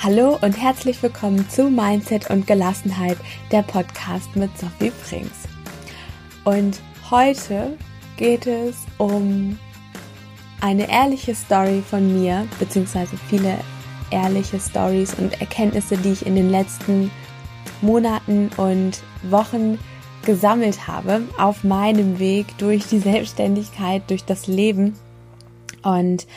Hallo und herzlich willkommen zu Mindset und Gelassenheit, der Podcast mit Sophie Frings. Und heute geht es um eine ehrliche Story von mir, beziehungsweise viele ehrliche Stories und Erkenntnisse, die ich in den letzten Monaten und Wochen gesammelt habe auf meinem Weg durch die Selbstständigkeit, durch das Leben und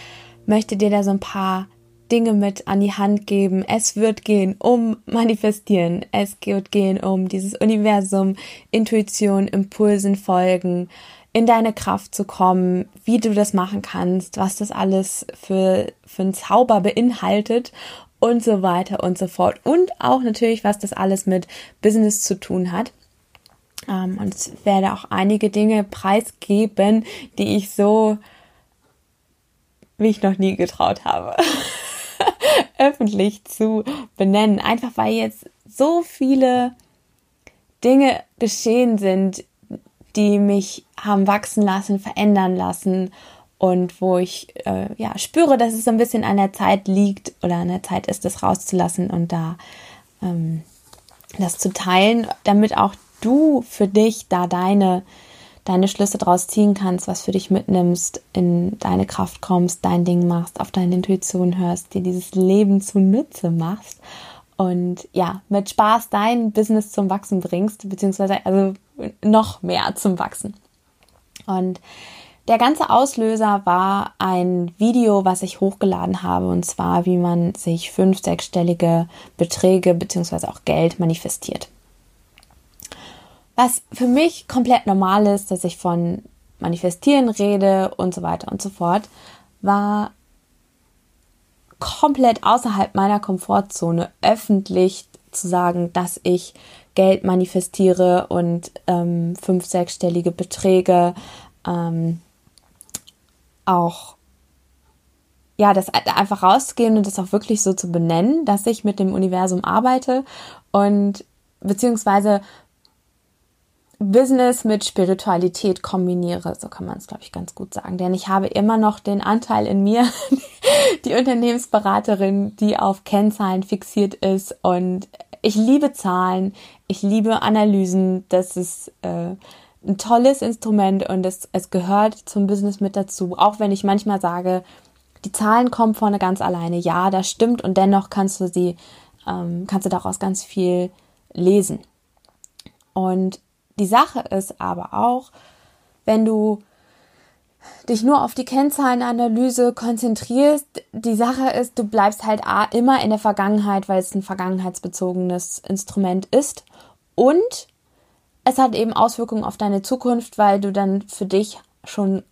möchte dir da so ein paar Dinge mit an die Hand geben. Es wird gehen um Manifestieren. Es wird gehen um dieses Universum, Intuition, Impulsen folgen, in deine Kraft zu kommen, wie du das machen kannst, was das alles für, für ein Zauber beinhaltet und so weiter und so fort. Und auch natürlich, was das alles mit Business zu tun hat. Ähm, und ich werde auch einige Dinge preisgeben, die ich so wie ich noch nie getraut habe. öffentlich zu benennen. Einfach weil jetzt so viele Dinge geschehen sind, die mich haben wachsen lassen, verändern lassen und wo ich äh, ja spüre, dass es so ein bisschen an der Zeit liegt oder an der Zeit ist, das rauszulassen und da ähm, das zu teilen, damit auch du für dich da deine deine Schlüsse draus ziehen kannst, was für dich mitnimmst, in deine Kraft kommst, dein Ding machst, auf deine Intuition hörst, dir dieses Leben zunutze machst und ja, mit Spaß dein Business zum Wachsen bringst, beziehungsweise also noch mehr zum Wachsen. Und der ganze Auslöser war ein Video, was ich hochgeladen habe, und zwar, wie man sich fünf, sechsstellige Beträge beziehungsweise auch Geld manifestiert. Was für mich komplett normal ist, dass ich von Manifestieren rede und so weiter und so fort, war komplett außerhalb meiner Komfortzone öffentlich zu sagen, dass ich Geld manifestiere und ähm, fünf, sechsstellige Beträge ähm, auch ja, das einfach rauszugehen und das auch wirklich so zu benennen, dass ich mit dem Universum arbeite und beziehungsweise Business mit Spiritualität kombiniere, so kann man es, glaube ich, ganz gut sagen. Denn ich habe immer noch den Anteil in mir, die Unternehmensberaterin, die auf Kennzahlen fixiert ist. Und ich liebe Zahlen, ich liebe Analysen. Das ist äh, ein tolles Instrument und es, es gehört zum Business mit dazu. Auch wenn ich manchmal sage, die Zahlen kommen vorne ganz alleine. Ja, das stimmt. Und dennoch kannst du sie, ähm, kannst du daraus ganz viel lesen. Und die Sache ist aber auch, wenn du dich nur auf die Kennzahlenanalyse konzentrierst, die Sache ist, du bleibst halt immer in der Vergangenheit, weil es ein vergangenheitsbezogenes Instrument ist und es hat eben Auswirkungen auf deine Zukunft, weil du dann für dich schon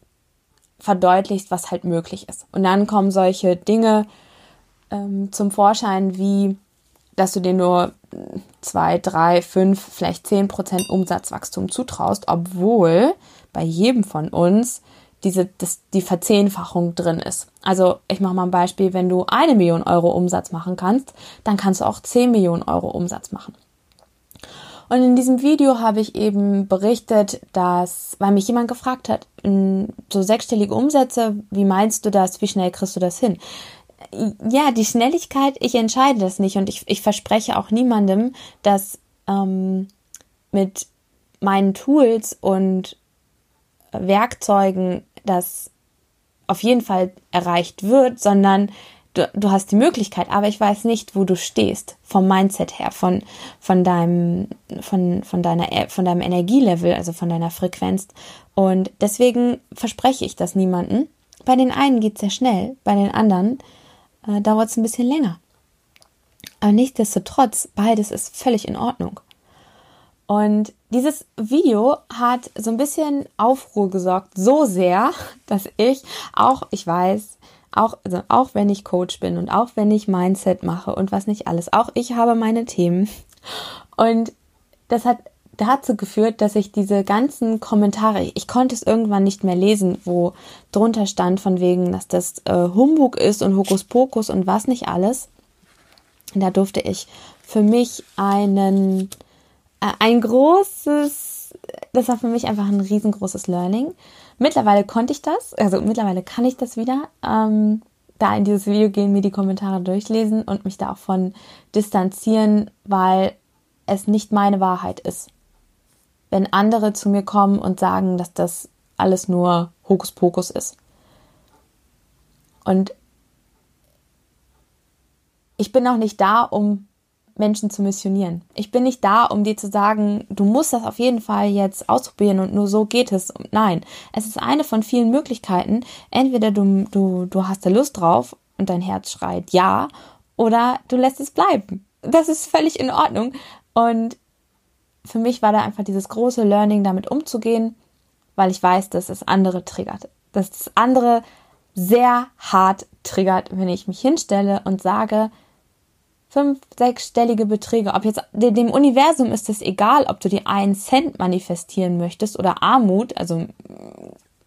verdeutlichst, was halt möglich ist. Und dann kommen solche Dinge ähm, zum Vorschein, wie dass du dir nur zwei, drei, fünf, vielleicht zehn Prozent Umsatzwachstum zutraust, obwohl bei jedem von uns diese, das, die Verzehnfachung drin ist. Also ich mache mal ein Beispiel, wenn du eine Million Euro Umsatz machen kannst, dann kannst du auch zehn Millionen Euro Umsatz machen. Und in diesem Video habe ich eben berichtet, dass, weil mich jemand gefragt hat, so sechsstellige Umsätze, wie meinst du das, wie schnell kriegst du das hin? Ja, die Schnelligkeit, ich entscheide das nicht und ich, ich verspreche auch niemandem, dass ähm, mit meinen Tools und Werkzeugen das auf jeden Fall erreicht wird, sondern du, du hast die Möglichkeit, aber ich weiß nicht, wo du stehst vom Mindset her, von, von deinem, von, von deiner, von deinem Energielevel, also von deiner Frequenz. Und deswegen verspreche ich das niemanden. Bei den einen geht es sehr schnell, bei den anderen äh, dauert es ein bisschen länger. Aber nichtsdestotrotz, beides ist völlig in Ordnung. Und dieses Video hat so ein bisschen Aufruhr gesorgt, so sehr, dass ich auch, ich weiß, auch, also auch wenn ich Coach bin und auch wenn ich Mindset mache und was nicht alles, auch ich habe meine Themen. Und das hat dazu geführt, dass ich diese ganzen Kommentare, ich konnte es irgendwann nicht mehr lesen, wo drunter stand von wegen, dass das äh, Humbug ist und Hokuspokus und was nicht alles. Da durfte ich für mich einen, äh, ein großes, das war für mich einfach ein riesengroßes Learning. Mittlerweile konnte ich das, also mittlerweile kann ich das wieder. Ähm, da in dieses Video gehen, mir die Kommentare durchlesen und mich davon distanzieren, weil es nicht meine Wahrheit ist. Wenn andere zu mir kommen und sagen, dass das alles nur Hokuspokus ist. Und ich bin auch nicht da, um Menschen zu missionieren. Ich bin nicht da, um dir zu sagen, du musst das auf jeden Fall jetzt ausprobieren und nur so geht es. Nein, es ist eine von vielen Möglichkeiten. Entweder du, du, du hast da Lust drauf und dein Herz schreit ja, oder du lässt es bleiben. Das ist völlig in Ordnung. Und für mich war da einfach dieses große Learning, damit umzugehen, weil ich weiß, dass es andere triggert. Dass es andere sehr hart triggert, wenn ich mich hinstelle und sage, fünf, sechsstellige Beträge. Ob jetzt dem Universum ist es egal, ob du dir einen Cent manifestieren möchtest oder Armut, also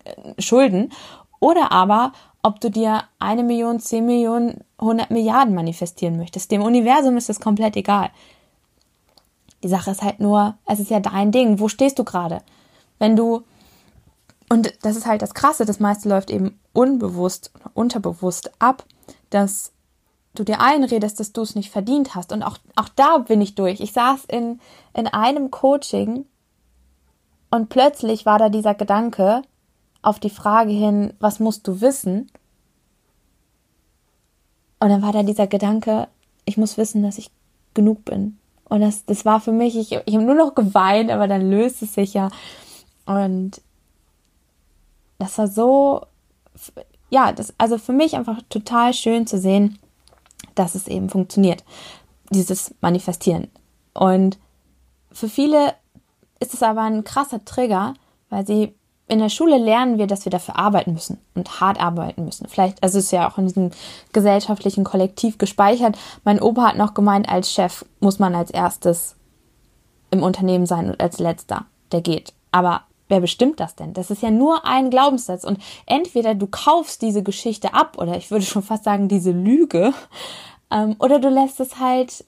äh, Schulden, oder aber ob du dir eine Million, zehn Millionen, hundert Milliarden manifestieren möchtest. Dem Universum ist es komplett egal. Die Sache ist halt nur, es ist ja dein Ding. Wo stehst du gerade? Wenn du, und das ist halt das Krasse, das meiste läuft eben unbewusst, unterbewusst ab, dass du dir einredest, dass du es nicht verdient hast. Und auch, auch da bin ich durch. Ich saß in, in einem Coaching und plötzlich war da dieser Gedanke auf die Frage hin, was musst du wissen? Und dann war da dieser Gedanke, ich muss wissen, dass ich genug bin. Und das, das war für mich, ich, ich habe nur noch geweint, aber dann löst es sich ja. Und das war so, ja, das, also für mich einfach total schön zu sehen, dass es eben funktioniert, dieses Manifestieren. Und für viele ist es aber ein krasser Trigger, weil sie in der Schule lernen wir, dass wir dafür arbeiten müssen und hart arbeiten müssen. Vielleicht, also es ist ja auch in diesem gesellschaftlichen Kollektiv gespeichert. Mein Opa hat noch gemeint, als Chef muss man als erstes im Unternehmen sein und als letzter, der geht. Aber wer bestimmt das denn? Das ist ja nur ein Glaubenssatz. Und entweder du kaufst diese Geschichte ab oder ich würde schon fast sagen, diese Lüge, ähm, oder du lässt es halt,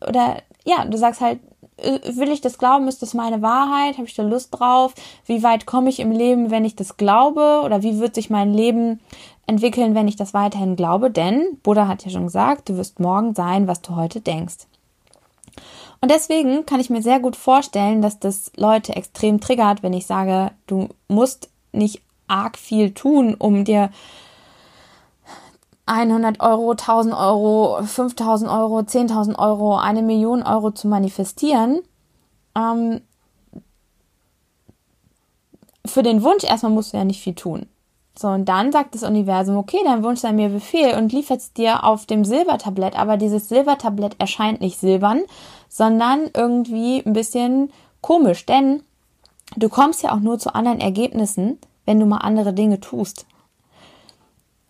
oder ja, du sagst halt, will ich das glauben, ist das meine Wahrheit, habe ich da Lust drauf, wie weit komme ich im Leben, wenn ich das glaube, oder wie wird sich mein Leben entwickeln, wenn ich das weiterhin glaube, denn Buddha hat ja schon gesagt, du wirst morgen sein, was du heute denkst. Und deswegen kann ich mir sehr gut vorstellen, dass das Leute extrem triggert, wenn ich sage, du musst nicht arg viel tun, um dir 100 Euro, 1000 Euro, 5000 Euro, 10.000 Euro, eine Million Euro zu manifestieren. Ähm, für den Wunsch erstmal musst du ja nicht viel tun. So, und dann sagt das Universum, okay, dein Wunsch sei mir Befehl und liefert es dir auf dem Silbertablett. Aber dieses Silbertablett erscheint nicht silbern, sondern irgendwie ein bisschen komisch, denn du kommst ja auch nur zu anderen Ergebnissen, wenn du mal andere Dinge tust.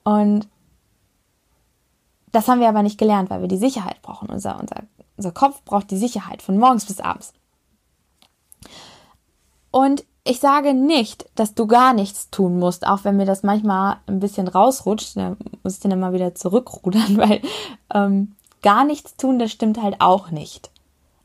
Und das haben wir aber nicht gelernt, weil wir die Sicherheit brauchen. Unser, unser, unser Kopf braucht die Sicherheit von morgens bis abends. Und ich sage nicht, dass du gar nichts tun musst, auch wenn mir das manchmal ein bisschen rausrutscht. Da muss ich dann immer wieder zurückrudern, weil ähm, gar nichts tun, das stimmt halt auch nicht.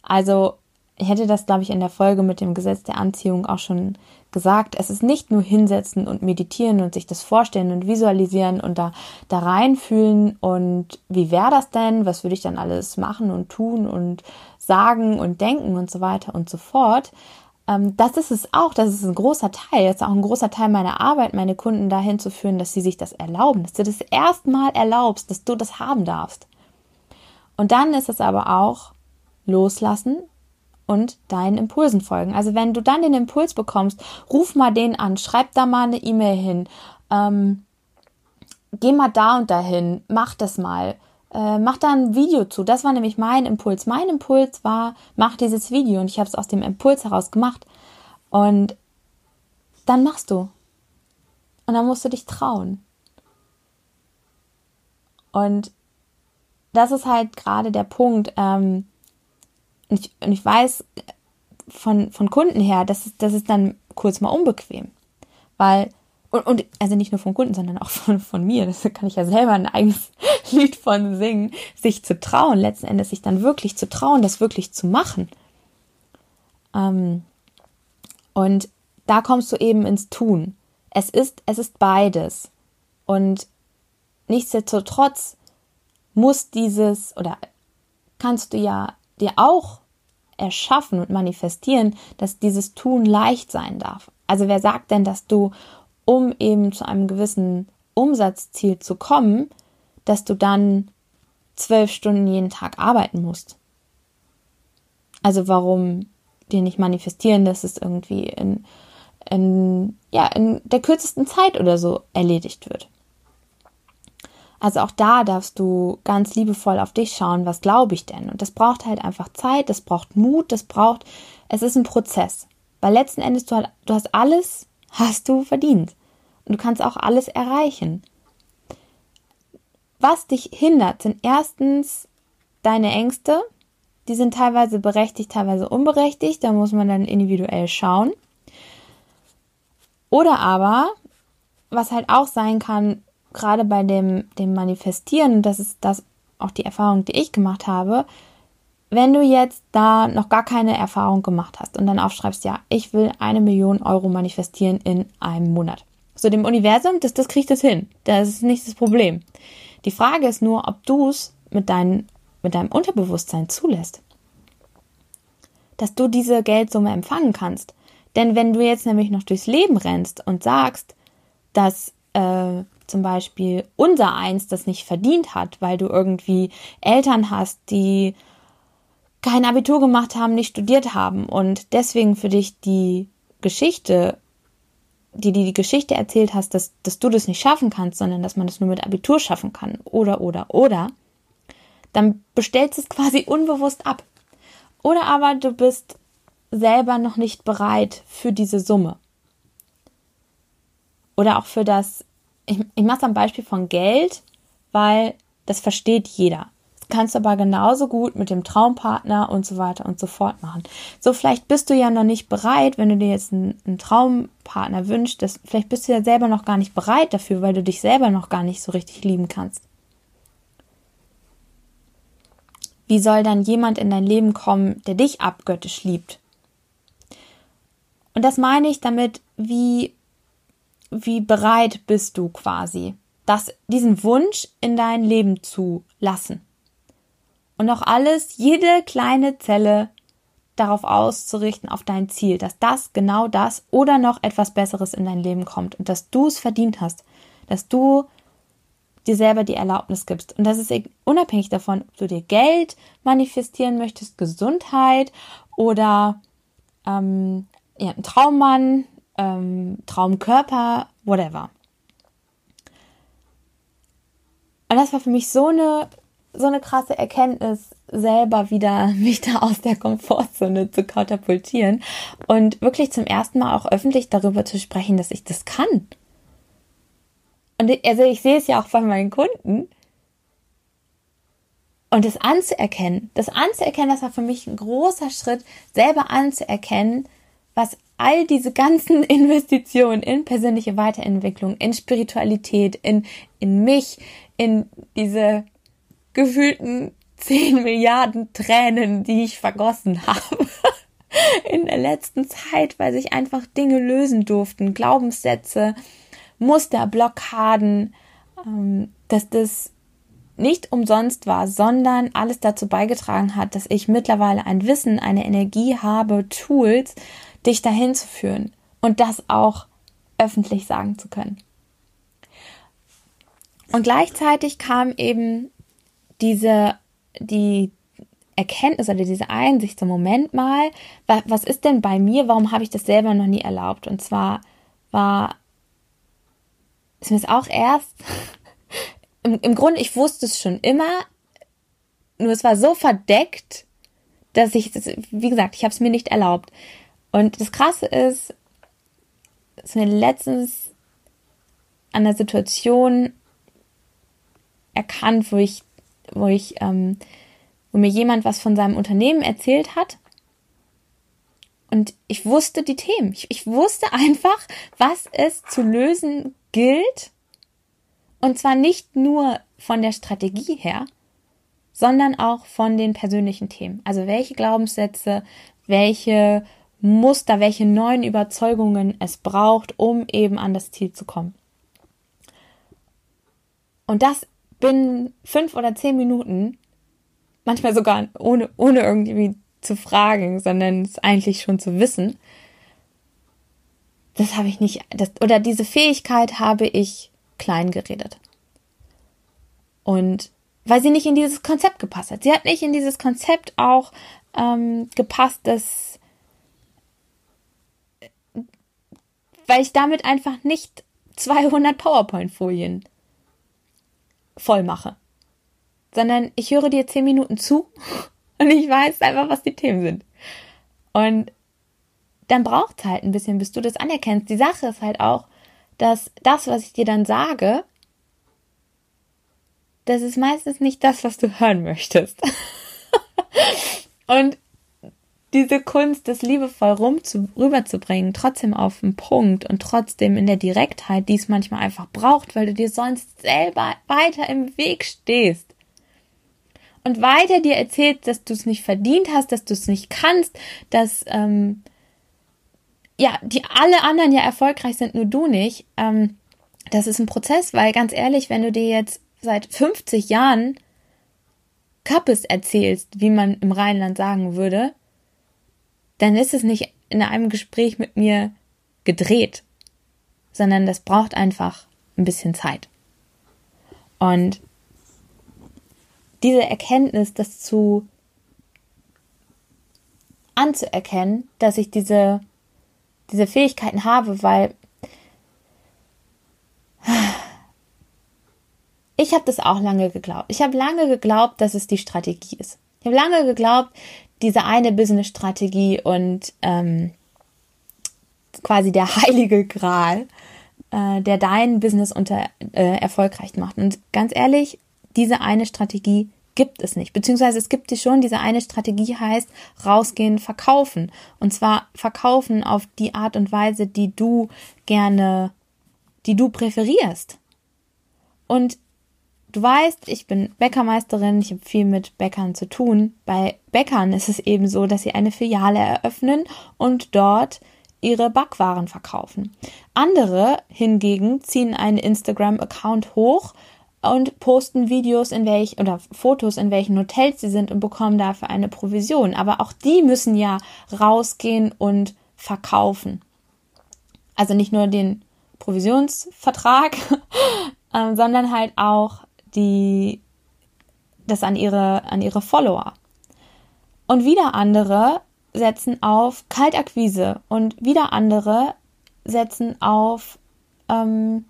Also ich hätte das, glaube ich, in der Folge mit dem Gesetz der Anziehung auch schon gesagt. Es ist nicht nur hinsetzen und meditieren und sich das vorstellen und visualisieren und da, da reinfühlen und wie wäre das denn? Was würde ich dann alles machen und tun und sagen und denken und so weiter und so fort. Ähm, das ist es auch, das ist ein großer Teil, das ist auch ein großer Teil meiner Arbeit, meine Kunden dahin zu führen, dass sie sich das erlauben, dass du das erstmal erlaubst, dass du das haben darfst. Und dann ist es aber auch loslassen und deinen Impulsen folgen. Also wenn du dann den Impuls bekommst, ruf mal den an, schreib da mal eine E-Mail hin, ähm, geh mal da und dahin, mach das mal äh, mach da ein Video zu. Das war nämlich mein Impuls. Mein Impuls war, mach dieses Video und ich habe es aus dem Impuls heraus gemacht. Und dann machst du. Und dann musst du dich trauen. Und das ist halt gerade der Punkt. Ähm, und, ich, und ich weiß von, von Kunden her, das ist, das ist dann kurz mal unbequem. Weil und, und also nicht nur von Kunden, sondern auch von, von mir. Das kann ich ja selber ein eigenes Lied von singen, sich zu trauen, letzten Endes sich dann wirklich zu trauen, das wirklich zu machen. Ähm, und da kommst du eben ins Tun. Es ist, es ist beides. Und nichtsdestotrotz muss dieses oder kannst du ja dir auch erschaffen und manifestieren, dass dieses Tun leicht sein darf. Also wer sagt denn, dass du, um eben zu einem gewissen Umsatzziel zu kommen, dass du dann zwölf Stunden jeden Tag arbeiten musst? Also warum dir nicht manifestieren, dass es irgendwie in, in, ja, in der kürzesten Zeit oder so erledigt wird? Also auch da darfst du ganz liebevoll auf dich schauen, was glaube ich denn? Und das braucht halt einfach Zeit, das braucht Mut, das braucht, es ist ein Prozess. Weil letzten Endes, du, du hast alles, hast du verdient. Und du kannst auch alles erreichen. Was dich hindert, sind erstens deine Ängste. Die sind teilweise berechtigt, teilweise unberechtigt. Da muss man dann individuell schauen. Oder aber, was halt auch sein kann, gerade bei dem, dem Manifestieren, das ist das auch die Erfahrung, die ich gemacht habe, wenn du jetzt da noch gar keine Erfahrung gemacht hast und dann aufschreibst, ja, ich will eine Million Euro manifestieren in einem Monat. So dem Universum, das, das kriegt das hin. Das ist nicht das Problem. Die Frage ist nur, ob du es mit, dein, mit deinem Unterbewusstsein zulässt. Dass du diese Geldsumme empfangen kannst. Denn wenn du jetzt nämlich noch durchs Leben rennst und sagst, dass äh, zum Beispiel unser Eins das nicht verdient hat, weil du irgendwie Eltern hast, die kein Abitur gemacht haben, nicht studiert haben und deswegen für dich die Geschichte, die dir die Geschichte erzählt hast, dass, dass du das nicht schaffen kannst, sondern dass man das nur mit Abitur schaffen kann oder oder oder, dann bestellst du es quasi unbewusst ab. Oder aber du bist selber noch nicht bereit für diese Summe. Oder auch für das ich, ich mache es am Beispiel von Geld, weil das versteht jeder. Das kannst du aber genauso gut mit dem Traumpartner und so weiter und so fort machen. So, vielleicht bist du ja noch nicht bereit, wenn du dir jetzt einen, einen Traumpartner wünschst, dass, vielleicht bist du ja selber noch gar nicht bereit dafür, weil du dich selber noch gar nicht so richtig lieben kannst. Wie soll dann jemand in dein Leben kommen, der dich abgöttisch liebt? Und das meine ich damit, wie wie bereit bist du quasi, das, diesen Wunsch in dein Leben zu lassen. Und auch alles, jede kleine Zelle darauf auszurichten, auf dein Ziel, dass das, genau das oder noch etwas Besseres in dein Leben kommt und dass du es verdient hast, dass du dir selber die Erlaubnis gibst. Und das ist unabhängig davon, ob du dir Geld manifestieren möchtest, Gesundheit oder ähm, ja, einen Traummann, ähm, Traumkörper, whatever. Und das war für mich so eine, so eine krasse Erkenntnis, selber wieder mich da aus der Komfortzone zu katapultieren und wirklich zum ersten Mal auch öffentlich darüber zu sprechen, dass ich das kann. Und also ich sehe es ja auch bei meinen Kunden. Und das anzuerkennen, das anzuerkennen, das war für mich ein großer Schritt, selber anzuerkennen, was all diese ganzen Investitionen in persönliche Weiterentwicklung, in Spiritualität, in, in mich, in diese gefühlten 10 Milliarden Tränen, die ich vergossen habe. In der letzten Zeit, weil sich einfach Dinge lösen durften, Glaubenssätze, Muster, Blockaden, ähm, dass das nicht umsonst war, sondern alles dazu beigetragen hat, dass ich mittlerweile ein Wissen, eine Energie habe, Tools, dich dahin zu führen und das auch öffentlich sagen zu können. Und gleichzeitig kam eben diese, die Erkenntnis oder diese Einsicht zum Moment mal, was ist denn bei mir, warum habe ich das selber noch nie erlaubt? Und zwar war, ist mir es auch erst, im, im Grunde, ich wusste es schon immer, nur es war so verdeckt, dass ich, wie gesagt, ich habe es mir nicht erlaubt. Und das Krasse ist, dass mir letztens an der Situation erkannt, wo ich, wo ich, ähm, wo mir jemand was von seinem Unternehmen erzählt hat. Und ich wusste die Themen. Ich, ich wusste einfach, was es zu lösen gilt. Und zwar nicht nur von der Strategie her, sondern auch von den persönlichen Themen. Also welche Glaubenssätze, welche Muster, welche neuen Überzeugungen es braucht, um eben an das Ziel zu kommen. Und das binnen fünf oder zehn Minuten, manchmal sogar ohne, ohne irgendwie zu fragen, sondern es eigentlich schon zu wissen. Das habe ich nicht, das, oder diese Fähigkeit habe ich klein geredet. Und weil sie nicht in dieses Konzept gepasst hat. Sie hat nicht in dieses Konzept auch ähm, gepasst, dass weil ich damit einfach nicht 200 PowerPoint-Folien voll mache, sondern ich höre dir 10 Minuten zu und ich weiß einfach, was die Themen sind. Und dann braucht es halt ein bisschen, bis du das anerkennst. Die Sache ist halt auch, dass das, was ich dir dann sage, das ist meistens nicht das, was du hören möchtest. und diese Kunst, das liebevoll rum zu, rüberzubringen, trotzdem auf den Punkt und trotzdem in der Direktheit, die es manchmal einfach braucht, weil du dir sonst selber weiter im Weg stehst. Und weiter dir erzählt, dass du es nicht verdient hast, dass du es nicht kannst, dass ähm, ja, die alle anderen ja erfolgreich sind, nur du nicht. Ähm, das ist ein Prozess, weil ganz ehrlich, wenn du dir jetzt seit 50 Jahren Kappes erzählst, wie man im Rheinland sagen würde, dann ist es nicht in einem Gespräch mit mir gedreht, sondern das braucht einfach ein bisschen Zeit. Und diese Erkenntnis, das zu anzuerkennen, dass ich diese, diese Fähigkeiten habe, weil ich habe das auch lange geglaubt. Ich habe lange geglaubt, dass es die Strategie ist. Ich habe lange geglaubt, diese eine Business-Strategie und ähm, quasi der heilige Gral, äh, der dein Business unter äh, erfolgreich macht. Und ganz ehrlich, diese eine Strategie gibt es nicht. Beziehungsweise es gibt die schon, diese eine Strategie heißt rausgehen, verkaufen. Und zwar verkaufen auf die Art und Weise, die du gerne, die du präferierst. Und Du weißt, ich bin Bäckermeisterin, ich habe viel mit Bäckern zu tun. Bei Bäckern ist es eben so, dass sie eine Filiale eröffnen und dort ihre Backwaren verkaufen. Andere hingegen ziehen einen Instagram-Account hoch und posten Videos in welch oder Fotos in welchen Hotels sie sind und bekommen dafür eine Provision. Aber auch die müssen ja rausgehen und verkaufen. Also nicht nur den Provisionsvertrag, äh, sondern halt auch die das an ihre an ihre Follower. Und wieder andere setzen auf Kaltakquise und wieder andere setzen auf ähm,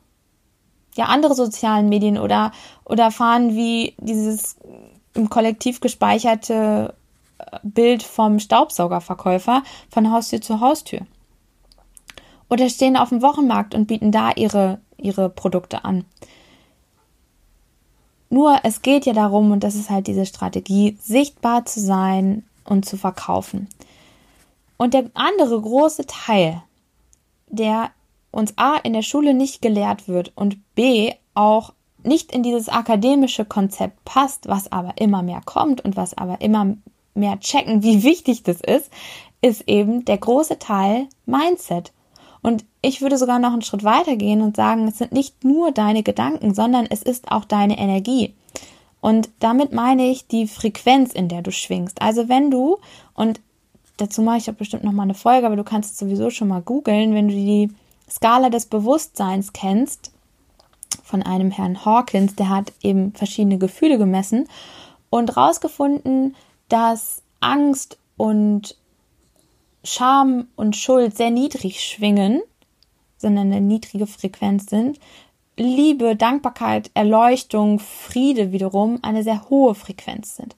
ja andere sozialen Medien oder oder fahren wie dieses im Kollektiv gespeicherte äh, Bild vom Staubsaugerverkäufer von Haustür zu Haustür. Oder stehen auf dem Wochenmarkt und bieten da ihre ihre Produkte an. Nur es geht ja darum, und das ist halt diese Strategie, sichtbar zu sein und zu verkaufen. Und der andere große Teil, der uns A in der Schule nicht gelehrt wird und B auch nicht in dieses akademische Konzept passt, was aber immer mehr kommt und was aber immer mehr checken, wie wichtig das ist, ist eben der große Teil Mindset. Und ich würde sogar noch einen Schritt weiter gehen und sagen, es sind nicht nur deine Gedanken, sondern es ist auch deine Energie. Und damit meine ich die Frequenz, in der du schwingst. Also wenn du, und dazu mache ich auch bestimmt noch mal eine Folge, aber du kannst es sowieso schon mal googeln, wenn du die Skala des Bewusstseins kennst, von einem Herrn Hawkins, der hat eben verschiedene Gefühle gemessen und rausgefunden, dass Angst und Scham und Schuld sehr niedrig schwingen, sondern eine niedrige Frequenz sind, Liebe, Dankbarkeit, Erleuchtung, Friede wiederum eine sehr hohe Frequenz sind.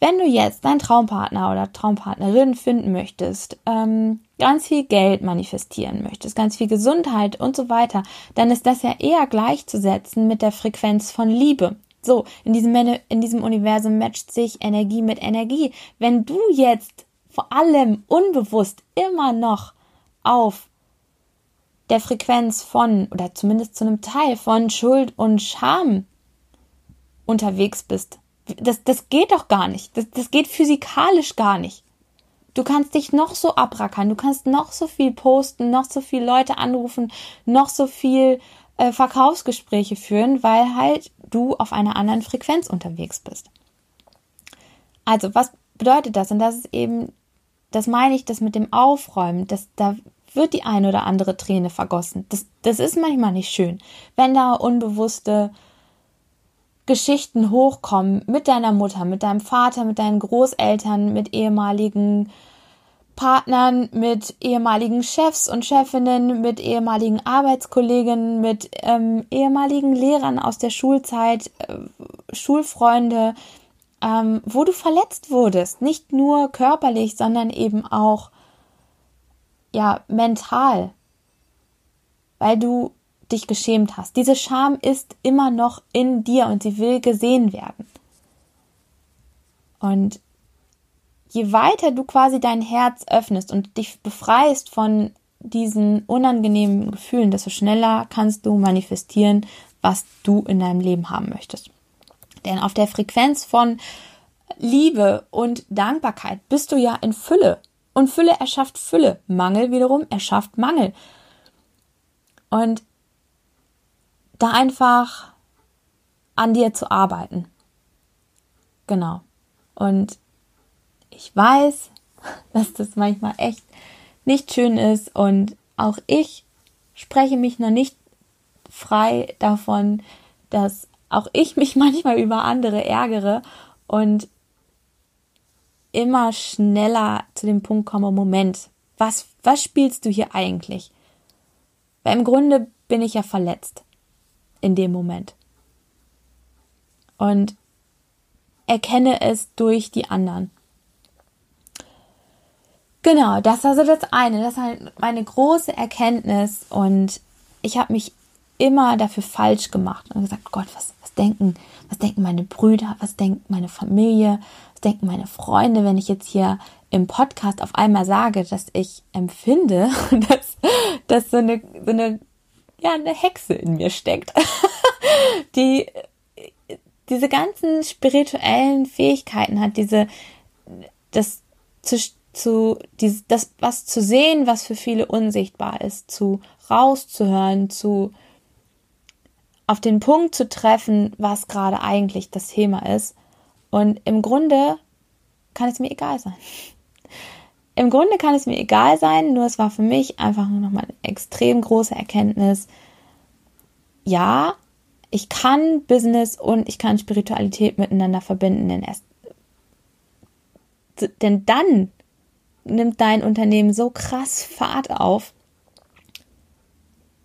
Wenn du jetzt deinen Traumpartner oder Traumpartnerin finden möchtest, ähm, ganz viel Geld manifestieren möchtest, ganz viel Gesundheit und so weiter, dann ist das ja eher gleichzusetzen mit der Frequenz von Liebe. So, in diesem, in diesem Universum matcht sich Energie mit Energie. Wenn du jetzt vor allem unbewusst immer noch auf der Frequenz von, oder zumindest zu einem Teil von Schuld und Scham unterwegs bist. Das, das geht doch gar nicht. Das, das geht physikalisch gar nicht. Du kannst dich noch so abrackern, du kannst noch so viel posten, noch so viele Leute anrufen, noch so viel äh, Verkaufsgespräche führen, weil halt du auf einer anderen Frequenz unterwegs bist. Also, was bedeutet das? Und das ist eben, das meine ich, das mit dem Aufräumen, dass da wird die eine oder andere Träne vergossen. Das, das ist manchmal nicht schön, wenn da unbewusste Geschichten hochkommen mit deiner Mutter, mit deinem Vater, mit deinen Großeltern, mit ehemaligen Partnern, mit ehemaligen Chefs und Chefinnen, mit ehemaligen Arbeitskolleginnen, mit ähm, ehemaligen Lehrern aus der Schulzeit, äh, Schulfreunde, ähm, wo du verletzt wurdest, nicht nur körperlich, sondern eben auch ja mental, weil du dich geschämt hast. Diese Scham ist immer noch in dir und sie will gesehen werden. Und je weiter du quasi dein Herz öffnest und dich befreist von diesen unangenehmen Gefühlen, desto schneller kannst du manifestieren, was du in deinem Leben haben möchtest. Denn auf der Frequenz von Liebe und Dankbarkeit bist du ja in Fülle. Und Fülle erschafft Fülle. Mangel wiederum erschafft Mangel. Und da einfach an dir zu arbeiten. Genau. Und ich weiß, dass das manchmal echt nicht schön ist und auch ich spreche mich noch nicht frei davon, dass auch ich mich manchmal über andere ärgere und immer schneller zu dem Punkt komme, Moment, was, was spielst du hier eigentlich? Weil im Grunde bin ich ja verletzt in dem Moment. Und erkenne es durch die anderen. Genau, das war so das eine. Das war halt meine große Erkenntnis und ich habe mich immer dafür falsch gemacht und gesagt, Gott, was, was denken, was denken meine Brüder, was denkt meine Familie, was denken meine Freunde, wenn ich jetzt hier im Podcast auf einmal sage, dass ich empfinde, dass, dass so eine, so eine, ja, eine Hexe in mir steckt, die diese ganzen spirituellen Fähigkeiten hat, diese, das zu zu dieses, das was zu sehen, was für viele unsichtbar ist, zu rauszuhören, zu auf den Punkt zu treffen, was gerade eigentlich das Thema ist. Und im Grunde kann es mir egal sein. Im Grunde kann es mir egal sein, nur es war für mich einfach nochmal eine extrem große Erkenntnis. Ja, ich kann Business und ich kann Spiritualität miteinander verbinden, denn erst denn dann nimmt dein Unternehmen so krass Fahrt auf.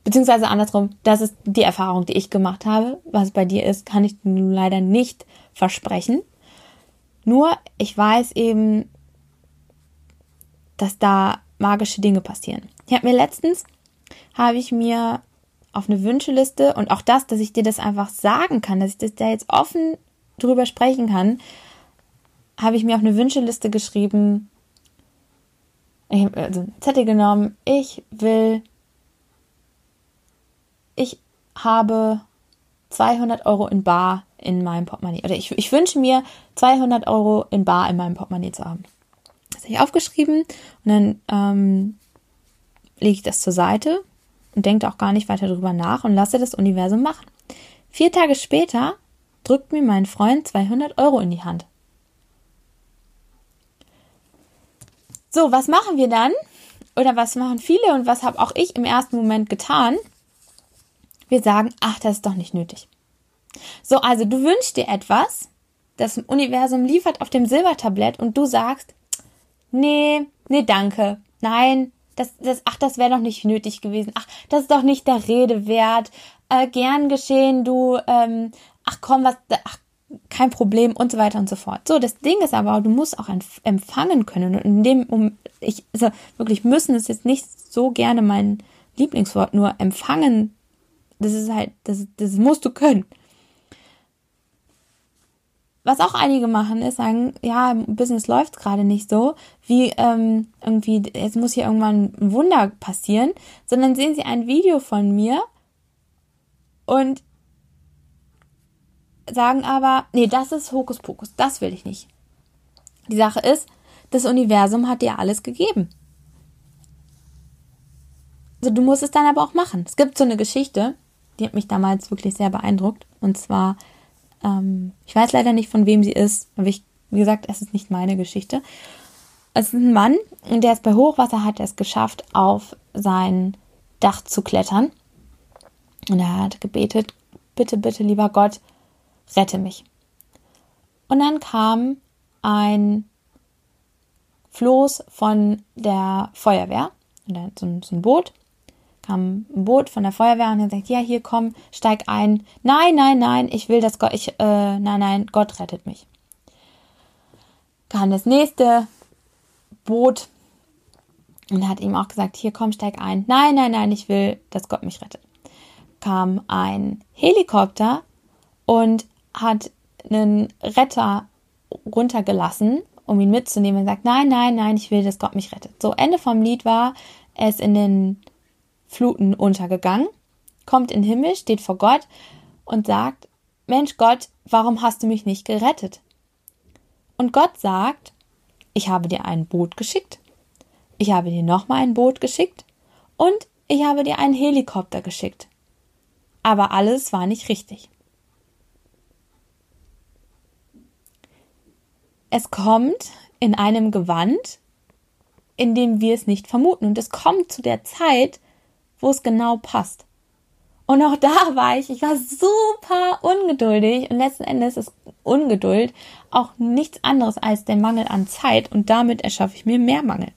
Beziehungsweise andersrum, das ist die Erfahrung, die ich gemacht habe. Was bei dir ist, kann ich nun leider nicht versprechen. Nur, ich weiß eben, dass da magische Dinge passieren. Ich habe mir letztens, habe ich mir auf eine Wünscheliste und auch das, dass ich dir das einfach sagen kann, dass ich das da jetzt offen drüber sprechen kann, habe ich mir auf eine Wünscheliste geschrieben, also einen Zettel genommen, ich will, ich habe 200 Euro in Bar in meinem Portemonnaie. Oder ich, ich wünsche mir 200 Euro in Bar in meinem Portemonnaie zu haben. Das habe ich aufgeschrieben und dann ähm, lege ich das zur Seite und denke auch gar nicht weiter darüber nach und lasse das Universum machen. Vier Tage später drückt mir mein Freund 200 Euro in die Hand. So, was machen wir dann? Oder was machen viele und was habe auch ich im ersten Moment getan? Wir sagen, ach, das ist doch nicht nötig. So, also du wünschst dir etwas, das Universum liefert auf dem Silbertablett und du sagst, nee, nee, danke, nein, das, das, ach, das wäre doch nicht nötig gewesen, ach, das ist doch nicht der Rede wert, äh, gern geschehen, du, ähm, ach komm, was, ach kein Problem und so weiter und so fort. So, das Ding ist aber, du musst auch empfangen können. Und in dem, um, ich, also wirklich müssen ist jetzt nicht so gerne mein Lieblingswort, nur empfangen, das ist halt, das, das musst du können. Was auch einige machen, ist sagen, ja, Business läuft gerade nicht so, wie ähm, irgendwie, jetzt muss hier irgendwann ein Wunder passieren, sondern sehen sie ein Video von mir und sagen aber, nee, das ist Hokuspokus, das will ich nicht. Die Sache ist, das Universum hat dir alles gegeben. Also du musst es dann aber auch machen. Es gibt so eine Geschichte, Die hat mich damals wirklich sehr beeindruckt. Und zwar, ähm, ich weiß leider nicht, von wem sie ist, aber ich, wie gesagt, es ist nicht meine Geschichte. Es ist ein Mann, der es bei Hochwasser hat es geschafft, auf sein Dach zu klettern. Und er hat gebetet, bitte, bitte, lieber Gott, rette mich. Und dann kam ein Floß von der Feuerwehr, so ein, Boot, kam ein Boot von der Feuerwehr und er sagt, ja, hier komm, steig ein. Nein, nein, nein, ich will, dass Gott, ich, äh, nein, nein, Gott rettet mich. Kam das nächste Boot und hat ihm auch gesagt, hier komm, steig ein. Nein, nein, nein, ich will, dass Gott mich rettet. Kam ein Helikopter und hat einen Retter runtergelassen, um ihn mitzunehmen und sagt, nein, nein, nein, ich will, dass Gott mich rettet. So, Ende vom Lied war, er ist in den Fluten untergegangen, kommt in den Himmel, steht vor Gott und sagt, Mensch Gott, warum hast du mich nicht gerettet? Und Gott sagt, ich habe dir ein Boot geschickt, ich habe dir nochmal ein Boot geschickt und ich habe dir einen Helikopter geschickt. Aber alles war nicht richtig. Es kommt in einem Gewand, in dem wir es nicht vermuten. Und es kommt zu der Zeit, wo es genau passt. Und auch da war ich, ich war super ungeduldig und letzten Endes ist Ungeduld auch nichts anderes als der Mangel an Zeit und damit erschaffe ich mir mehr Mangel.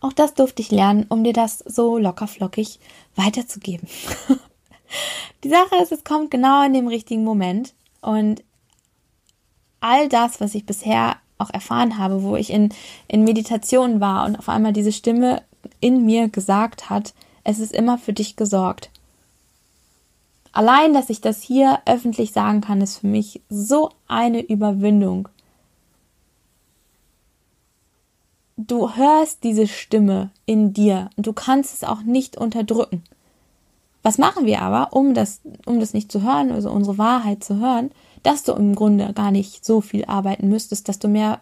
Auch das durfte ich lernen, um dir das so locker flockig weiterzugeben. Die Sache ist, es kommt genau in dem richtigen Moment und all das, was ich bisher auch erfahren habe, wo ich in, in Meditation war und auf einmal diese Stimme in mir gesagt hat, es ist immer für dich gesorgt. Allein, dass ich das hier öffentlich sagen kann, ist für mich so eine Überwindung. Du hörst diese Stimme in dir und du kannst es auch nicht unterdrücken. Was machen wir aber, um das, um das nicht zu hören, also unsere Wahrheit zu hören? dass du im Grunde gar nicht so viel arbeiten müsstest, dass du mehr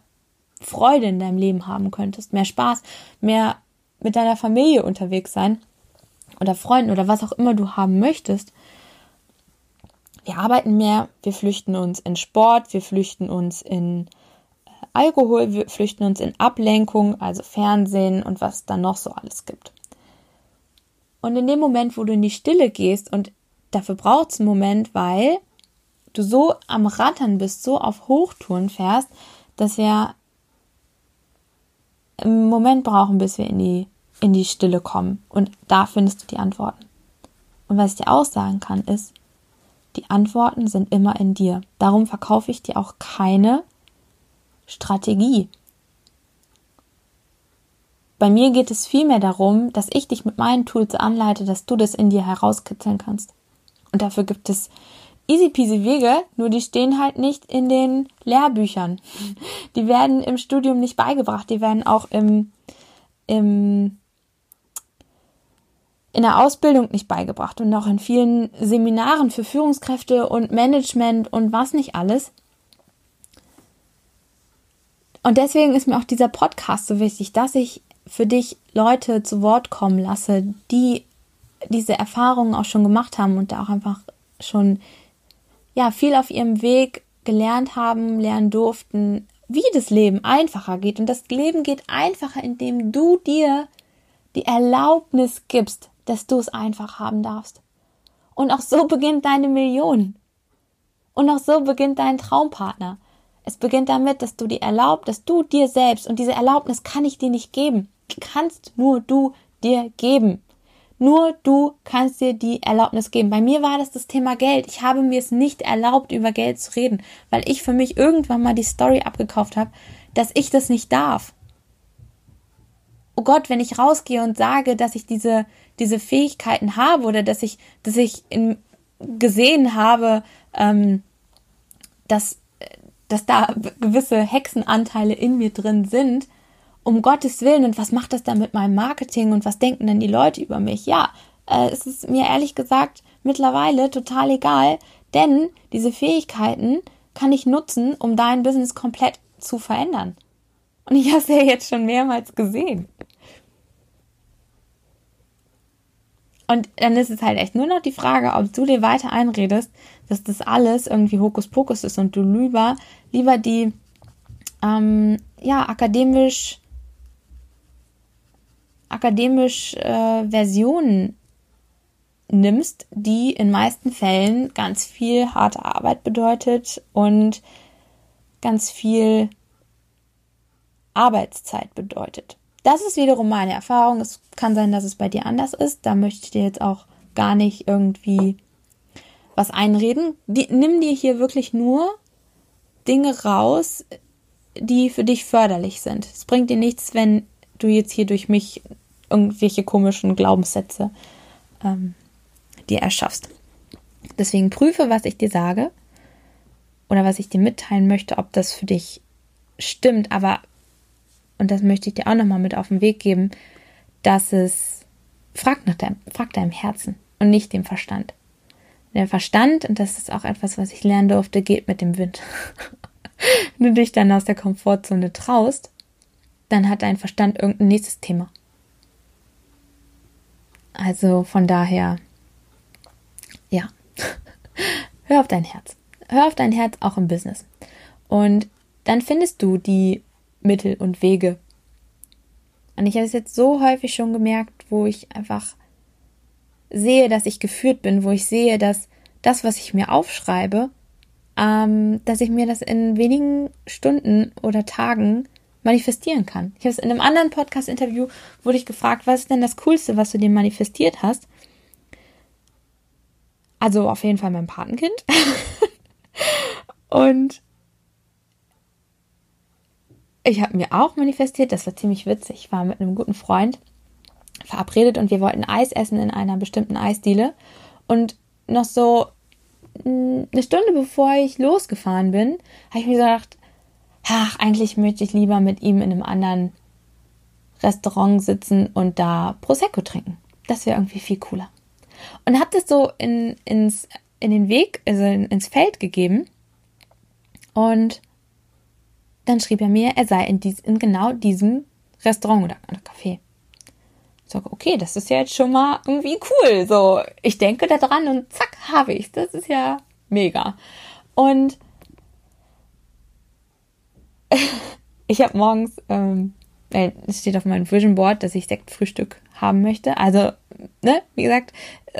Freude in deinem Leben haben könntest, mehr Spaß, mehr mit deiner Familie unterwegs sein oder Freunden oder was auch immer du haben möchtest. Wir arbeiten mehr, wir flüchten uns in Sport, wir flüchten uns in äh, Alkohol, wir flüchten uns in Ablenkung, also Fernsehen und was da noch so alles gibt. Und in dem Moment, wo du in die Stille gehst, und dafür braucht es einen Moment, weil du so am Rattern bist, so auf Hochtouren fährst, dass wir im Moment brauchen, bis wir in die, in die Stille kommen. Und da findest du die Antworten. Und was ich dir auch sagen kann, ist, die Antworten sind immer in dir. Darum verkaufe ich dir auch keine Strategie. Bei mir geht es vielmehr darum, dass ich dich mit meinen Tools anleite, dass du das in dir herauskitzeln kannst. Und dafür gibt es easy peasy Wege, nur die stehen halt nicht in den Lehrbüchern. Die werden im Studium nicht beigebracht, die werden auch im, im, in der Ausbildung nicht beigebracht und auch in vielen Seminaren für Führungskräfte und Management und was nicht alles. Und deswegen ist mir auch dieser Podcast so wichtig, dass ich für dich Leute zu Wort kommen lasse, die diese Erfahrungen auch schon gemacht haben und da auch einfach schon ja viel auf ihrem Weg gelernt haben, lernen durften, wie das Leben einfacher geht. Und das Leben geht einfacher, indem du dir die Erlaubnis gibst, dass du es einfach haben darfst. Und auch so beginnt deine Million. Und auch so beginnt dein Traumpartner. Es beginnt damit, dass du die erlaubst, dass du dir selbst, und diese Erlaubnis kann ich dir nicht geben, die kannst nur du dir geben. Nur du kannst dir die Erlaubnis geben. Bei mir war das das Thema Geld. Ich habe mir es nicht erlaubt, über Geld zu reden, weil ich für mich irgendwann mal die Story abgekauft habe, dass ich das nicht darf. Oh Gott, wenn ich rausgehe und sage, dass ich diese, diese Fähigkeiten habe oder dass ich, dass ich in, gesehen habe, ähm, dass, dass da gewisse Hexenanteile in mir drin sind, um Gottes Willen und was macht das dann mit meinem Marketing und was denken denn die Leute über mich? Ja, äh, es ist mir ehrlich gesagt mittlerweile total egal, denn diese Fähigkeiten kann ich nutzen, um dein Business komplett zu verändern. Und ich habe es ja jetzt schon mehrmals gesehen. Und dann ist es halt echt nur noch die Frage, ob du dir weiter einredest, dass das alles irgendwie Hokuspokus ist und du lieber, lieber die ähm, ja, akademisch akademisch äh, Versionen nimmst, die in meisten Fällen ganz viel harte Arbeit bedeutet und ganz viel Arbeitszeit bedeutet. Das ist wiederum meine Erfahrung. Es kann sein, dass es bei dir anders ist. Da möchte ich dir jetzt auch gar nicht irgendwie was einreden. Die, nimm dir hier wirklich nur Dinge raus, die für dich förderlich sind. Es bringt dir nichts, wenn du jetzt hier durch mich irgendwelche komischen Glaubenssätze ähm, dir erschaffst. Deswegen prüfe, was ich dir sage oder was ich dir mitteilen möchte, ob das für dich stimmt. Aber, und das möchte ich dir auch nochmal mit auf den Weg geben, dass es, frag nach deinem, frag deinem Herzen und nicht dem Verstand. Der Verstand, und das ist auch etwas, was ich lernen durfte, geht mit dem Wind. Wenn du dich dann aus der Komfortzone traust, dann hat dein Verstand irgendein nächstes Thema. Also von daher, ja, hör auf dein Herz. Hör auf dein Herz auch im Business. Und dann findest du die Mittel und Wege. Und ich habe es jetzt so häufig schon gemerkt, wo ich einfach sehe, dass ich geführt bin, wo ich sehe, dass das, was ich mir aufschreibe, ähm, dass ich mir das in wenigen Stunden oder Tagen manifestieren kann. Ich habe es in einem anderen Podcast-Interview wurde ich gefragt, was ist denn das Coolste, was du dir manifestiert hast? Also auf jeden Fall mein Patenkind. und ich habe mir auch manifestiert, das war ziemlich witzig. Ich war mit einem guten Freund verabredet und wir wollten Eis essen in einer bestimmten Eisdiele. Und noch so eine Stunde bevor ich losgefahren bin, habe ich mir gedacht, ach, eigentlich möchte ich lieber mit ihm in einem anderen Restaurant sitzen und da Prosecco trinken. Das wäre irgendwie viel cooler. Und habe das so in, ins, in den Weg, also ins Feld gegeben. Und dann schrieb er mir, er sei in, dies, in genau diesem Restaurant oder Café. Ich okay, das ist ja jetzt schon mal irgendwie cool. So, ich denke da dran und zack, habe ich Das ist ja mega. Und ich habe morgens, ähm, es steht auf meinem Vision Board, dass ich Sektfrühstück haben möchte. Also, ne, wie gesagt,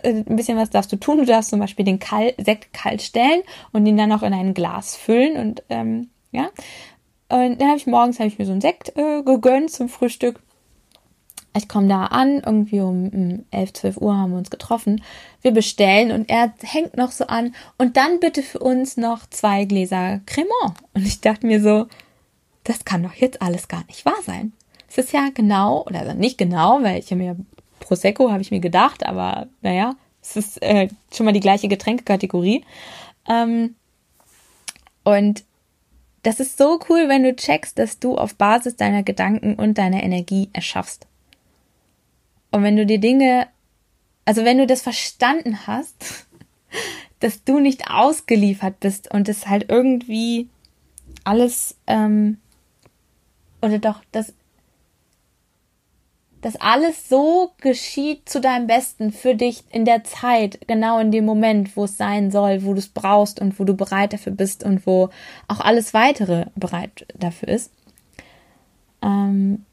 äh, ein bisschen was darfst du tun. Du darfst zum Beispiel den Kal Sekt kalt stellen und ihn dann auch in ein Glas füllen und ähm, ja. Und dann habe ich morgens habe ich mir so einen Sekt äh, gegönnt zum Frühstück. Ich komme da an, irgendwie um 11, 12 Uhr haben wir uns getroffen. Wir bestellen und er hängt noch so an. Und dann bitte für uns noch zwei Gläser Cremant. Und ich dachte mir so, das kann doch jetzt alles gar nicht wahr sein. Es ist ja genau, oder also nicht genau, weil ich habe mir Prosecco habe ich mir gedacht, aber naja, es ist äh, schon mal die gleiche Getränkekategorie. Ähm, und das ist so cool, wenn du checkst, dass du auf Basis deiner Gedanken und deiner Energie erschaffst. Und wenn du die Dinge, also wenn du das verstanden hast, dass du nicht ausgeliefert bist und es halt irgendwie alles ähm, oder doch, dass, dass alles so geschieht zu deinem Besten für dich in der Zeit, genau in dem Moment, wo es sein soll, wo du es brauchst und wo du bereit dafür bist und wo auch alles weitere bereit dafür ist. Ähm,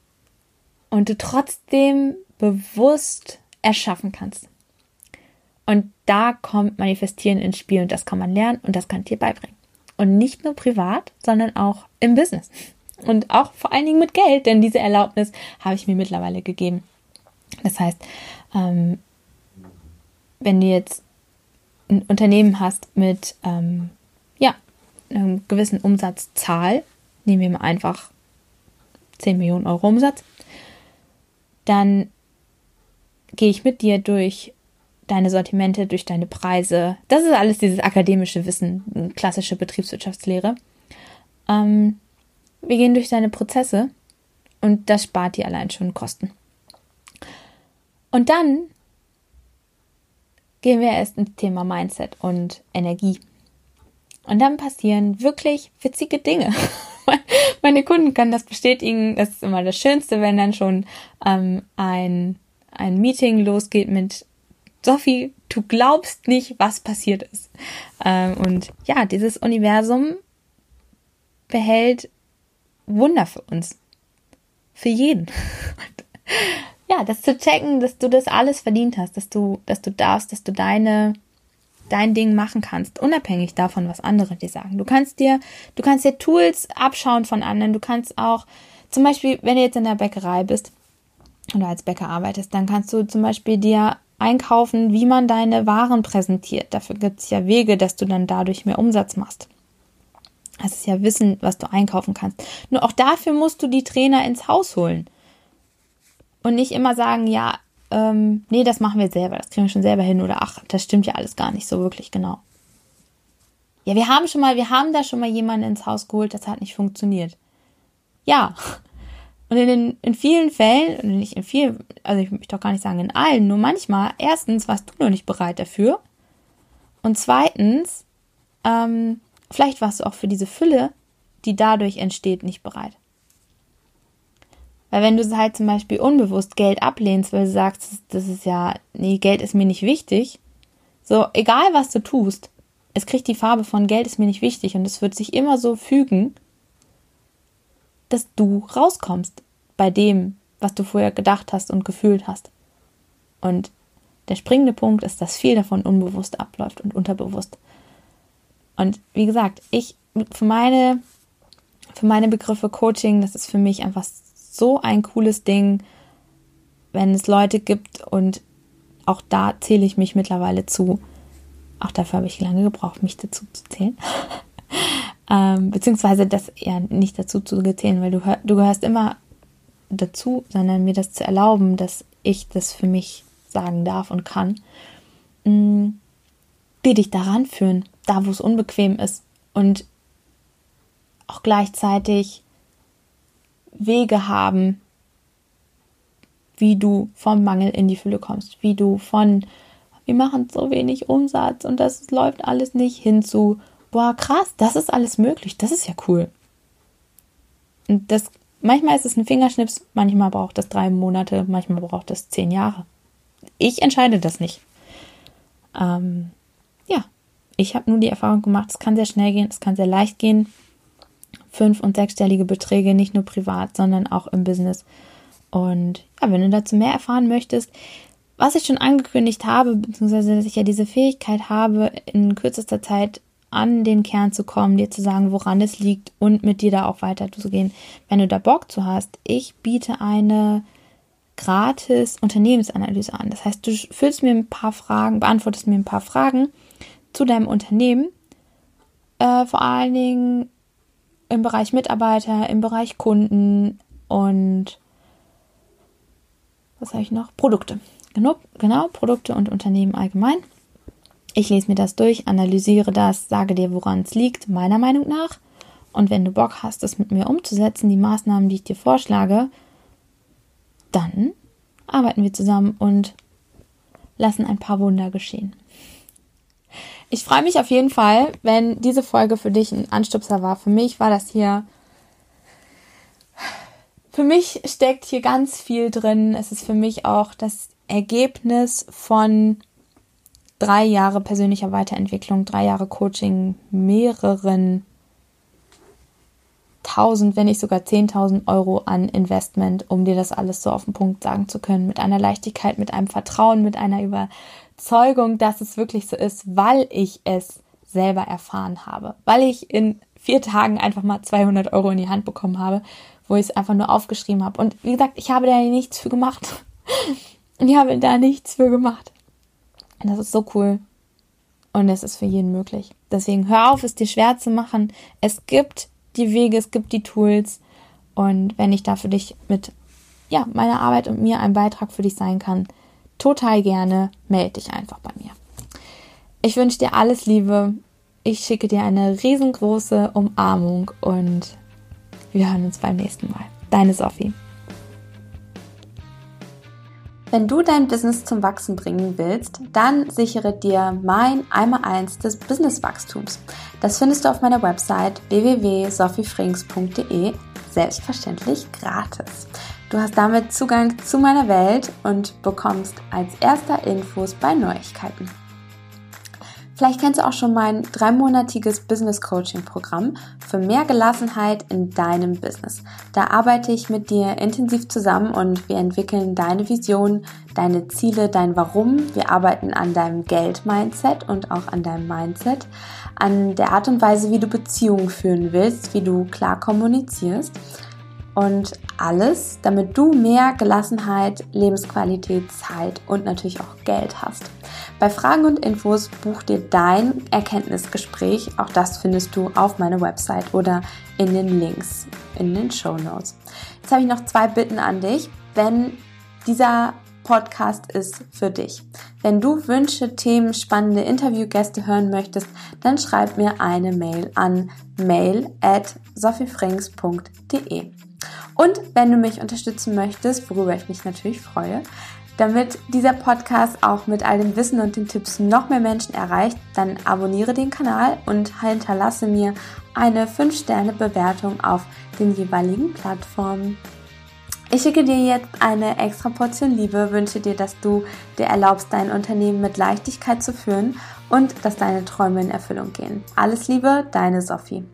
und du trotzdem bewusst erschaffen kannst. Und da kommt Manifestieren ins Spiel und das kann man lernen und das kann dir beibringen. Und nicht nur privat, sondern auch im Business. Und auch vor allen Dingen mit Geld, denn diese Erlaubnis habe ich mir mittlerweile gegeben. Das heißt, ähm, wenn du jetzt ein Unternehmen hast mit ähm, ja, einem gewissen Umsatzzahl, nehmen wir mal einfach 10 Millionen Euro Umsatz, dann gehe ich mit dir durch deine Sortimente, durch deine Preise. Das ist alles dieses akademische Wissen, klassische Betriebswirtschaftslehre. Ähm, wir gehen durch deine Prozesse und das spart dir allein schon Kosten. Und dann gehen wir erst ins Thema Mindset und Energie. Und dann passieren wirklich witzige Dinge. Meine Kunden können das bestätigen. Das ist immer das Schönste, wenn dann schon ähm, ein, ein Meeting losgeht mit Sophie, du glaubst nicht, was passiert ist. Ähm, und ja, dieses Universum behält Wunder für uns. Für jeden. ja, das zu checken, dass du das alles verdient hast, dass du, dass du darfst, dass du deine, dein Ding machen kannst, unabhängig davon, was andere dir sagen. Du kannst dir, du kannst dir Tools abschauen von anderen. Du kannst auch, zum Beispiel, wenn du jetzt in der Bäckerei bist oder als Bäcker arbeitest, dann kannst du zum Beispiel dir einkaufen, wie man deine Waren präsentiert. Dafür gibt es ja Wege, dass du dann dadurch mehr Umsatz machst. Das ist ja Wissen, was du einkaufen kannst. Nur auch dafür musst du die Trainer ins Haus holen. Und nicht immer sagen, ja, ähm, nee, das machen wir selber, das kriegen wir schon selber hin oder ach, das stimmt ja alles gar nicht so wirklich genau. Ja, wir haben schon mal, wir haben da schon mal jemanden ins Haus geholt, das hat nicht funktioniert. Ja. Und in, den, in vielen Fällen, nicht in vielen, also ich möchte doch gar nicht sagen in allen, nur manchmal, erstens warst du noch nicht bereit dafür. Und zweitens, ähm, vielleicht warst du auch für diese Fülle, die dadurch entsteht, nicht bereit. Weil wenn du halt zum Beispiel unbewusst Geld ablehnst, weil du sagst, das ist ja, nee, Geld ist mir nicht wichtig, so, egal was du tust, es kriegt die Farbe von Geld ist mir nicht wichtig und es wird sich immer so fügen, dass du rauskommst bei dem, was du vorher gedacht hast und gefühlt hast. Und der springende Punkt ist, dass viel davon unbewusst abläuft und unterbewusst. Und wie gesagt, ich für meine für meine Begriffe Coaching, das ist für mich einfach so ein cooles Ding, wenn es Leute gibt und auch da zähle ich mich mittlerweile zu. Auch dafür habe ich lange gebraucht, mich dazu zu zählen. ähm, beziehungsweise das eher nicht dazu zu zählen, weil du, du gehörst immer dazu, sondern mir das zu erlauben, dass ich das für mich sagen darf und kann. Mhm. Die dich daran führen, da wo es unbequem ist und auch gleichzeitig Wege haben, wie du vom Mangel in die Fülle kommst, wie du von wir machen so wenig Umsatz und das läuft alles nicht hin zu boah, krass, das ist alles möglich, das ist ja cool. Und das, manchmal ist es ein Fingerschnips, manchmal braucht das drei Monate, manchmal braucht das zehn Jahre. Ich entscheide das nicht. Ähm, ich habe nur die Erfahrung gemacht, es kann sehr schnell gehen, es kann sehr leicht gehen. Fünf- und sechsstellige Beträge, nicht nur privat, sondern auch im Business. Und ja, wenn du dazu mehr erfahren möchtest, was ich schon angekündigt habe, beziehungsweise dass ich ja diese Fähigkeit habe, in kürzester Zeit an den Kern zu kommen, dir zu sagen, woran es liegt und mit dir da auch weiterzugehen, wenn du da Bock zu hast. Ich biete eine gratis Unternehmensanalyse an. Das heißt, du füllst mir ein paar Fragen, beantwortest mir ein paar Fragen zu deinem Unternehmen, äh, vor allen Dingen im Bereich Mitarbeiter, im Bereich Kunden und was habe ich noch? Produkte. Genau, genau, Produkte und Unternehmen allgemein. Ich lese mir das durch, analysiere das, sage dir, woran es liegt, meiner Meinung nach. Und wenn du Bock hast, das mit mir umzusetzen, die Maßnahmen, die ich dir vorschlage, dann arbeiten wir zusammen und lassen ein paar Wunder geschehen. Ich freue mich auf jeden Fall, wenn diese Folge für dich ein Anstupser war. Für mich war das hier. Für mich steckt hier ganz viel drin. Es ist für mich auch das Ergebnis von drei Jahre persönlicher Weiterentwicklung, drei Jahre Coaching, mehreren tausend, wenn nicht sogar zehntausend Euro an Investment, um dir das alles so auf den Punkt sagen zu können, mit einer Leichtigkeit, mit einem Vertrauen, mit einer Überzeugung, dass es wirklich so ist, weil ich es selber erfahren habe, weil ich in vier Tagen einfach mal 200 Euro in die Hand bekommen habe, wo ich es einfach nur aufgeschrieben habe. Und wie gesagt, ich habe da nichts für gemacht. Ich habe da nichts für gemacht. Und das ist so cool. Und es ist für jeden möglich. Deswegen hör auf, es dir schwer zu machen. Es gibt die Wege, es gibt die Tools. Und wenn ich da für dich mit ja, meiner Arbeit und mir ein Beitrag für dich sein kann, total gerne melde dich einfach bei mir. Ich wünsche dir alles Liebe. Ich schicke dir eine riesengroße Umarmung und wir hören uns beim nächsten Mal. Deine Sophie. Wenn du dein Business zum Wachsen bringen willst, dann sichere dir mein Einmal-Eins des Businesswachstums. Das findest du auf meiner Website www.sophiefrings.de, selbstverständlich gratis. Du hast damit Zugang zu meiner Welt und bekommst als erster Infos bei Neuigkeiten. Vielleicht kennst du auch schon mein dreimonatiges Business Coaching Programm für mehr Gelassenheit in deinem Business. Da arbeite ich mit dir intensiv zusammen und wir entwickeln deine Vision, deine Ziele, dein Warum. Wir arbeiten an deinem Geld-Mindset und auch an deinem Mindset, an der Art und Weise, wie du Beziehungen führen willst, wie du klar kommunizierst und alles, damit du mehr Gelassenheit, Lebensqualität, Zeit und natürlich auch Geld hast. Bei Fragen und Infos buch dir dein Erkenntnisgespräch. Auch das findest du auf meiner Website oder in den Links in den Show Notes. Jetzt habe ich noch zwei Bitten an dich. Wenn dieser Podcast ist für dich. Wenn du Wünsche, Themen, spannende Interviewgäste hören möchtest, dann schreib mir eine Mail an mail at sophiefrings.de. Und wenn du mich unterstützen möchtest, worüber ich mich natürlich freue, damit dieser Podcast auch mit all dem Wissen und den Tipps noch mehr Menschen erreicht, dann abonniere den Kanal und hinterlasse mir eine 5-Sterne-Bewertung auf den jeweiligen Plattformen. Ich schicke dir jetzt eine extra Portion Liebe, wünsche dir, dass du dir erlaubst, dein Unternehmen mit Leichtigkeit zu führen und dass deine Träume in Erfüllung gehen. Alles Liebe, deine Sophie.